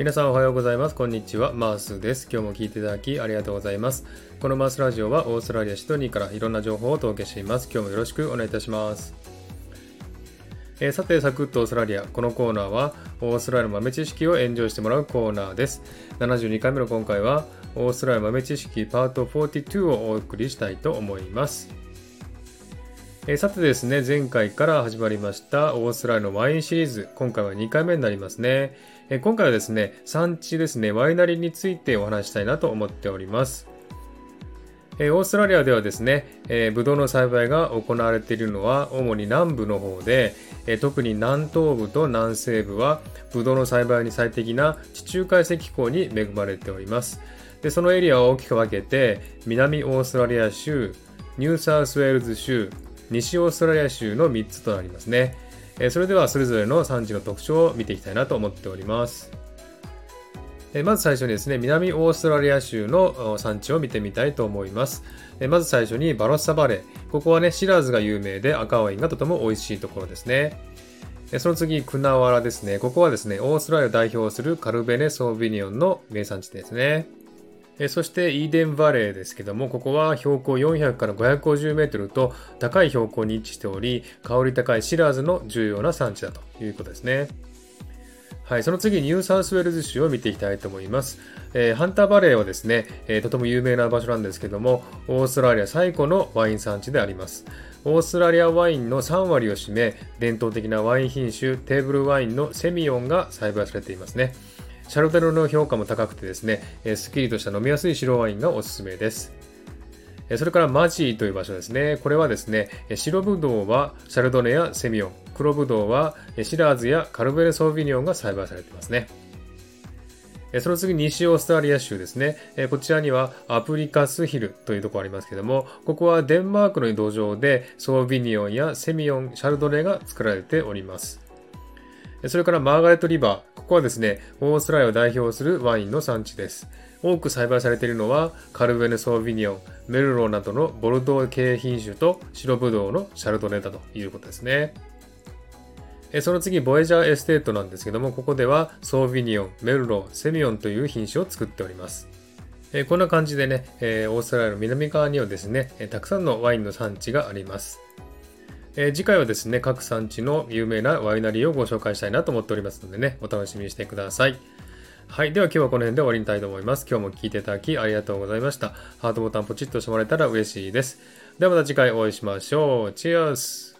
皆さんおはようございます。こんにちは。マースです。今日も聞いていただきありがとうございます。このマースラジオはオーストラリアシドニーからいろんな情報をお届けしています。今日もよろしくお願いいたします。えー、さて、サクッとオーストラリア。このコーナーはオーストラリアの豆知識をエンジョイしてもらうコーナーです。72回目の今回はオーストラリア豆知識パート42をお送りしたいと思います。えー、さてですね、前回から始まりましたオーストラリアのワインシリーズ。今回は2回目になりますね。えー、今回はですね、産地ですね、ワイナリーについてお話したいなと思っております。えー、オーストラリアではですね、えー、ブドウの栽培が行われているのは主に南部の方で、え、特に南東部と南西部はブドウの栽培に最適な地中海性気候に恵まれております。でそのエリアを大きく分けて南オーストラリア州、ニューサウスウェールズ州、西オーストラリア州の3つとなりますね。えそれではそれぞれの産地の特徴を見ていきたいなと思っております。えまず最初にですね、南オーストラリア州の産地を見てみたいと思います。えまず最初にバロッサバレー。ここはね、シラーズが有名で赤ワインがとても美味しいところですね。その次、クナワラですね。ここはですね、オーストラリアを代表するカルベネ・ソービニオンの名産地ですね。えそしてイーデンバレーですけども、ここは標高400から550メートルと高い標高に位置しており、香り高いシラーズの重要な産地だということですね。はい、その次、ニューサウスウェルズ州を見ていきたいと思います。えー、ハンターバレーはですね、えー、とても有名な場所なんですけども、オーストラリア最古のワイン産地であります。オーストラリアワインの3割を占め、伝統的なワイン品種、テーブルワインのセミオンが栽培されていますね。シャルテロの評価も高くてですね、すっきりとした飲みやすい白ワインがおすすめです。それからマッジーという場所ですね。これはですね、白ブドウはシャルドネやセミオン、黒ブドウはシラーズやカルベレソービニオンが栽培されていますね。その次、西オーストラリア州ですね。こちらにはアプリカスヒルというところありますけども、ここはデンマークの土壌でソービニオンやセミオン、シャルドネが作られております。それからマーガレットリバー。こはですね、オーストラリアを代表するワインの産地です。多く栽培されているのは、カルベネ・ソービニオン、メルローなどのボルドー系品種と白ブドウのシャルドネだということですね。その次、ボイジャーエステートなんですけども、ここではソービニオン、メルロー、セミオンという品種を作っております。こんな感じでね、オーストラリアの南側にはですね、たくさんのワインの産地があります。えー、次回はですね、各産地の有名なワイナリーをご紹介したいなと思っておりますのでね、お楽しみにしてください。はい。では今日はこの辺で終わりにしたいと思います。今日も聴いていただきありがとうございました。ハートボタンポチッとしてもらえたら嬉しいです。ではまた次回お会いしましょう。チェアス